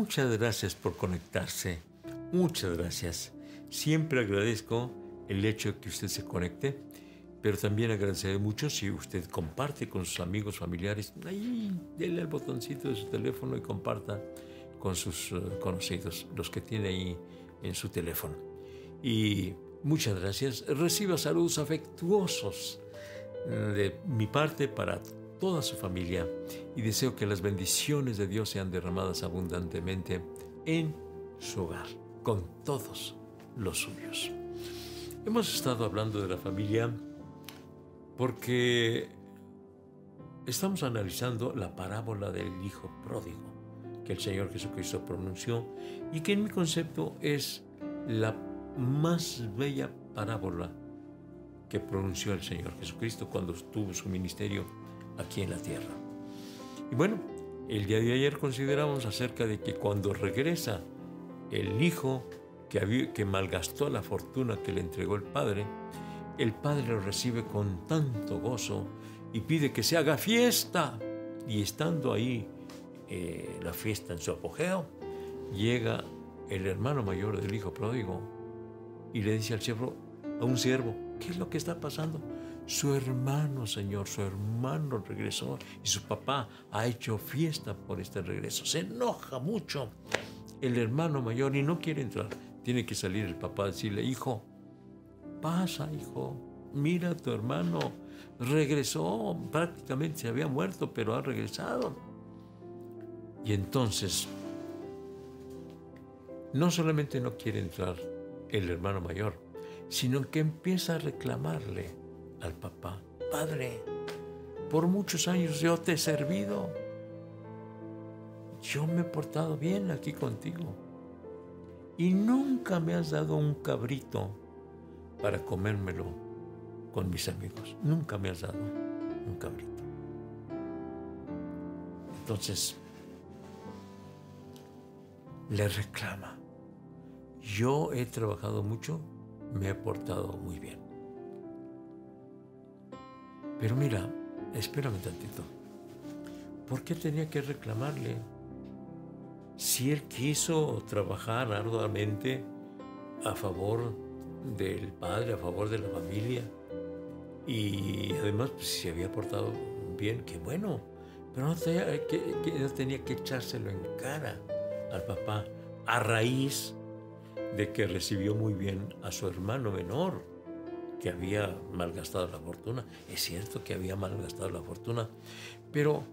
muchas gracias por conectarse. Muchas gracias. Siempre agradezco el hecho de que usted se conecte, pero también agradeceré mucho si usted comparte con sus amigos, familiares. Ahí, denle el botoncito de su teléfono y comparta con sus eh, conocidos, los que tiene ahí en su teléfono. Y muchas gracias. Reciba saludos afectuosos eh, de mi parte para toda su familia y deseo que las bendiciones de Dios sean derramadas abundantemente en su hogar, con todos los suyos. Hemos estado hablando de la familia porque estamos analizando la parábola del Hijo Pródigo que el Señor Jesucristo pronunció y que en mi concepto es la más bella parábola que pronunció el Señor Jesucristo cuando tuvo su ministerio aquí en la tierra. Y bueno, el día de ayer consideramos acerca de que cuando regresa el hijo que, que malgastó la fortuna que le entregó el padre, el padre lo recibe con tanto gozo y pide que se haga fiesta. Y estando ahí eh, la fiesta en su apogeo, llega el hermano mayor del hijo pródigo y le dice al siervo, a un siervo, ¿qué es lo que está pasando? Su hermano, Señor, su hermano regresó y su papá ha hecho fiesta por este regreso. Se enoja mucho el hermano mayor y no quiere entrar. Tiene que salir el papá a decirle, hijo, pasa, hijo, mira a tu hermano, regresó, prácticamente se había muerto, pero ha regresado. Y entonces, no solamente no quiere entrar el hermano mayor, sino que empieza a reclamarle al papá, Padre, por muchos años yo te he servido. Yo me he portado bien aquí contigo. Y nunca me has dado un cabrito para comérmelo con mis amigos. Nunca me has dado un cabrito. Entonces, le reclama. Yo he trabajado mucho, me he portado muy bien. Pero mira, espérame tantito. ¿Por qué tenía que reclamarle? Si él quiso trabajar arduamente a favor del padre, a favor de la familia, y además pues, si se había portado bien, qué bueno, pero no que, no tenía que echárselo en cara al papá a raíz de que recibió muy bien a su hermano menor que había malgastado la fortuna. Es cierto que había malgastado la fortuna, pero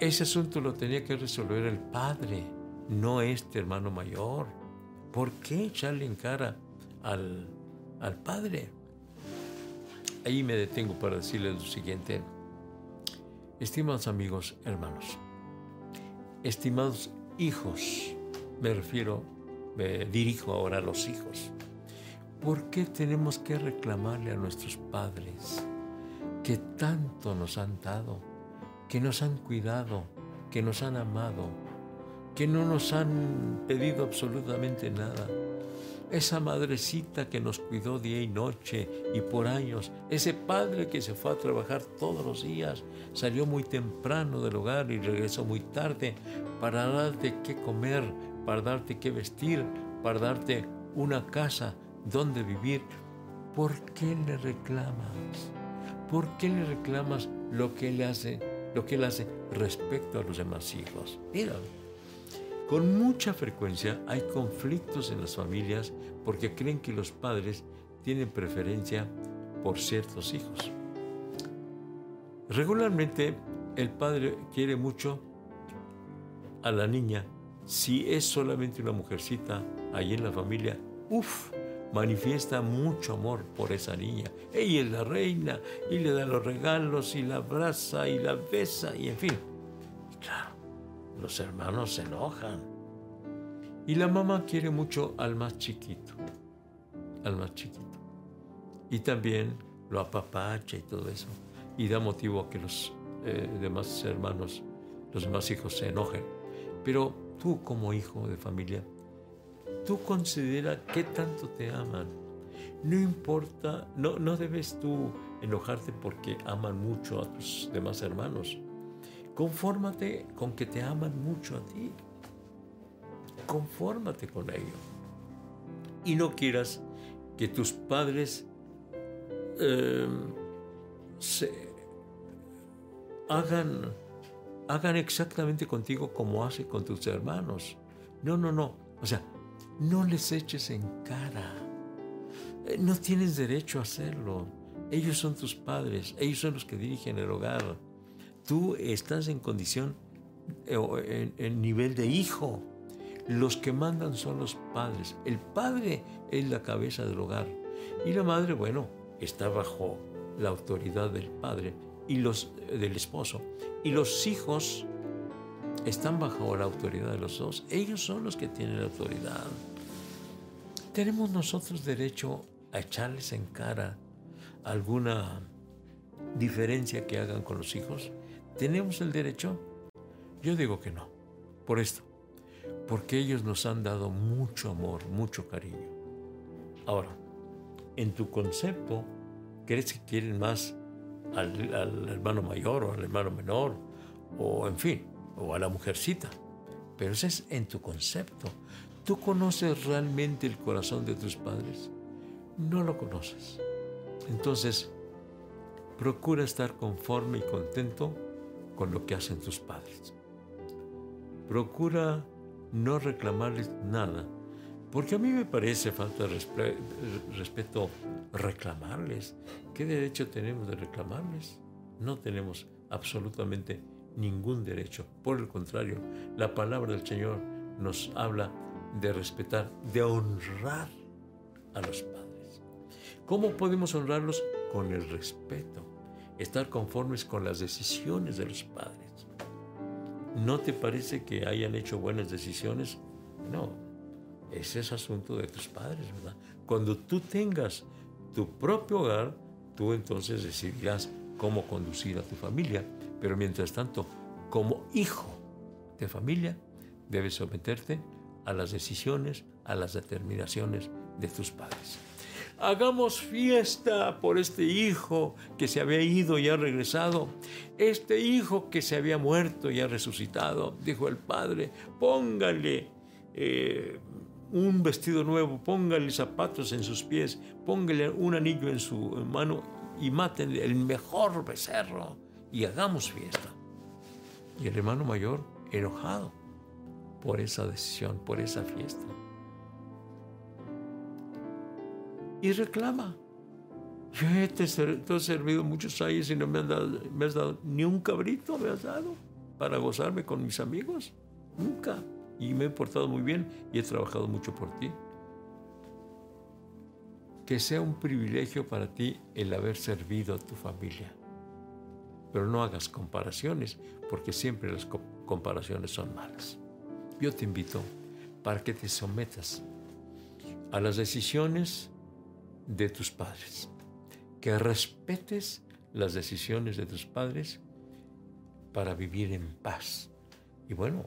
ese asunto lo tenía que resolver el padre, no este hermano mayor. ¿Por qué echarle en cara al, al padre? Ahí me detengo para decirles lo siguiente. Estimados amigos, hermanos, estimados hijos, me refiero, me dirijo ahora a los hijos. ¿Por qué tenemos que reclamarle a nuestros padres que tanto nos han dado, que nos han cuidado, que nos han amado, que no nos han pedido absolutamente nada? Esa madrecita que nos cuidó día y noche y por años, ese padre que se fue a trabajar todos los días, salió muy temprano del hogar y regresó muy tarde para darte qué comer, para darte qué vestir, para darte una casa, dónde vivir, ¿por qué le reclamas? ¿Por qué le reclamas lo que él hace, lo que él hace respecto a los demás hijos? Mira, con mucha frecuencia hay conflictos en las familias porque creen que los padres tienen preferencia por ciertos hijos. Regularmente el padre quiere mucho a la niña. Si es solamente una mujercita ahí en la familia, uff, manifiesta mucho amor por esa niña. Ella es la reina y le da los regalos y la abraza y la besa y en fin. Claro, los hermanos se enojan. Y la mamá quiere mucho al más chiquito, al más chiquito. Y también lo apapacha y todo eso. Y da motivo a que los eh, demás hermanos, los demás hijos se enojen. Pero tú como hijo de familia, tú considera qué tanto te aman. No importa, no, no debes tú enojarte porque aman mucho a tus demás hermanos. Confórmate con que te aman mucho a ti. confórmate con ello. Y no quieras que tus padres em, se hagan, hagan exactamente contigo como hace con tus hermanos. No, no, no. O sea, no les eches en cara. Eh, no tienes derecho a hacerlo. Ellos son tus padres, ellos son los que dirigen el hogar. Tú estás en condición, eh, en, nivel de hijo. Los que mandan son los padres. El padre es la cabeza del hogar. Y la madre, bueno, está bajo la autoridad del padre y los del esposo. Y los hijos están bajo la autoridad de los dos. Ellos son los que tienen la autoridad. ¿Tenemos nosotros derecho a echarles en cara alguna diferencia que hagan con los hijos? ¿Tenemos el derecho? Yo digo que no. Por esto. Porque ellos nos han dado mucho amor, mucho cariño. Ahora, en tu concepto, ¿crees que quieren más al, al hermano mayor o al hermano menor? O en fin, o a la mujercita. Pero eso es en tu concepto. ¿Tú conoces realmente el corazón de tus padres? No lo conoces. Entonces, procura estar conforme y contento con lo que hacen tus padres. Procura no reclamarles nada, porque a mí me parece falta de respeto reclamarles. ¿Qué derecho tenemos de reclamarles? No tenemos absolutamente ningún derecho. Por el contrario, la palabra del Señor nos habla de respetar, de honrar a los padres. ¿Cómo podemos honrarlos? Con el respeto, estar conformes con las decisiones de los padres. ¿No te parece que hayan hecho buenas decisiones? No, ese es asunto de tus padres, ¿verdad? Cuando tú tengas tu propio hogar, tú entonces decidirás cómo conducir a tu familia pero mientras tanto, como hijo de familia, debes someterte a las decisiones, a las determinaciones de tus padres. Hagamos fiesta por este hijo que se había ido y ha regresado, este hijo que se había muerto y ha resucitado, dijo el padre, póngale eh, un vestido nuevo, póngale zapatos en sus pies, póngale un anillo en su mano y maten el mejor becerro y hagamos fiesta. Y el hermano mayor enojado por esa decisión, por esa fiesta. Y reclama. Yo te, he servido muchos años y no me, han dado, me has dado ni un cabrito, me has dado para gozarme con mis amigos. Nunca. Y me he portado muy bien y he trabajado mucho por ti. Que sea un privilegio para ti el haber servido a tu familia pero no hagas comparaciones, porque siempre las comparaciones son malas. Yo te invito para que te sometas a las decisiones de tus padres, que respetes las decisiones de tus padres para vivir en paz. Y bueno,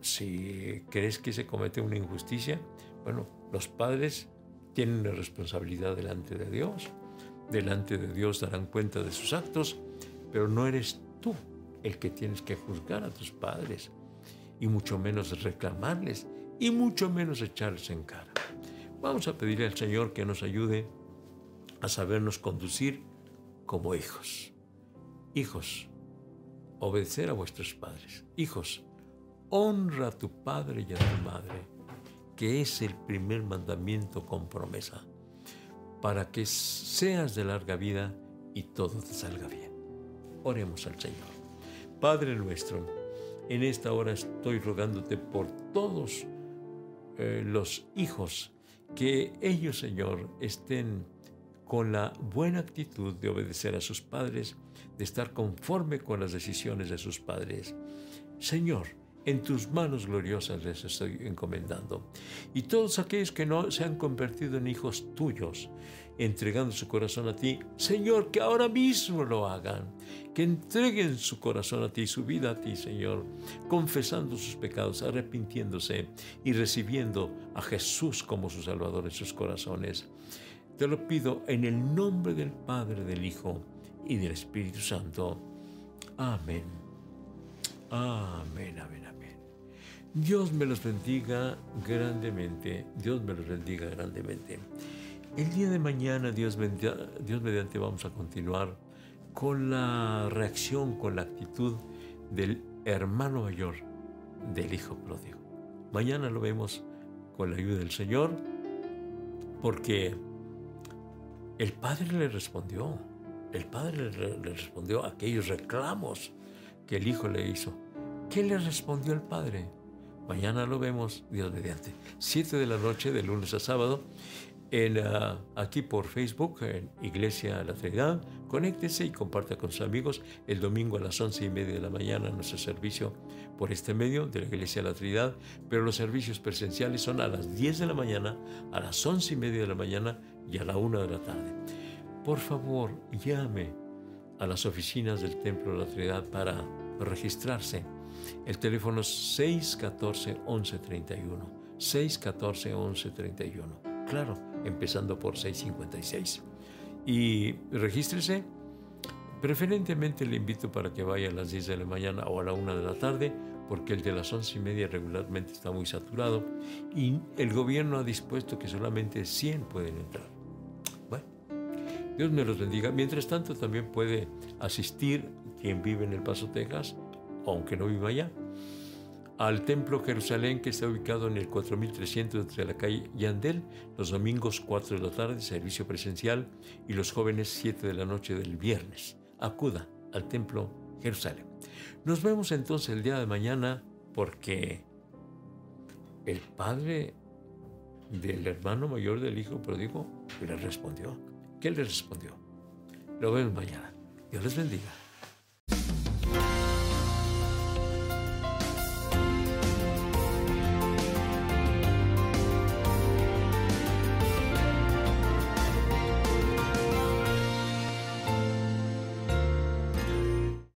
si crees que se comete una injusticia, bueno, los padres tienen una responsabilidad delante de Dios. Delante de Dios darán cuenta de sus actos pero no eres tú el que tienes que juzgar a tus padres, y mucho menos reclamarles, y mucho menos echarles en cara. Vamos a pedirle al Señor que nos ayude a sabernos conducir como hijos. Hijos, obedecer a vuestros padres. Hijos, honra a tu padre y a tu madre, que es el primer mandamiento con promesa, para que seas de larga vida y todo te salga bien. Oremos al Señor. Padre nuestro, en esta hora estoy rogándote por todos eh, los hijos, que ellos, Señor, estén con la buena actitud de obedecer a sus padres, de estar conforme con las decisiones de sus padres. Señor, en tus manos gloriosas les estoy encomendando. Y todos aquellos que no se han convertido en hijos tuyos, entregando su corazón a ti, Señor, que ahora mismo lo hagan, que entreguen su corazón a ti, su vida a ti, Señor, confesando sus pecados, arrepintiéndose y recibiendo a Jesús como su Salvador en sus corazones. Te lo pido en el nombre del Padre, del Hijo y del Espíritu Santo. Amén. Amén, amén, amén. Dios me los bendiga grandemente. Dios me los bendiga grandemente. El día de mañana, Dios, Dios mediante, vamos a continuar con la reacción, con la actitud del hermano mayor del hijo pródigo. Mañana lo vemos con la ayuda del Señor, porque el Padre le respondió, el Padre le respondió a aquellos reclamos que el Hijo le hizo. ¿Qué le respondió el Padre? Mañana lo vemos, Dios mediante. Siete de la noche, de lunes a sábado, en, ah, aquí por Facebook, en Iglesia La Trinidad. Conéctese y comparta con sus amigos el domingo a las once y media de la mañana nuestro servicio por este medio de la Iglesia La Trinidad. Pero los servicios presenciales son a las 10 de la mañana, a las once y media de la mañana y a la una de la tarde. Por favor, llame a las oficinas del Templo de la Trinidad para registrarse. El teléfono es 614 1131. 614 1131 claro, empezando por 656. Y regístrese. Preferentemente le invito para que vaya a las 10 de la mañana o a la 1 de la tarde, porque el de las 11 y media regularmente está muy saturado y el gobierno ha dispuesto que solamente 100 pueden entrar. Bueno, Dios me los bendiga. Mientras tanto, también puede asistir quien vive en El Paso, Texas, aunque no viva allá al Templo Jerusalén que está ubicado en el 4300 de la calle Yandel, los domingos 4 de la tarde, servicio presencial, y los jóvenes 7 de la noche del viernes. Acuda al Templo Jerusalén. Nos vemos entonces el día de mañana porque el padre del hermano mayor del hijo pródigo le respondió. ¿Qué le respondió? Lo vemos mañana. Dios les bendiga.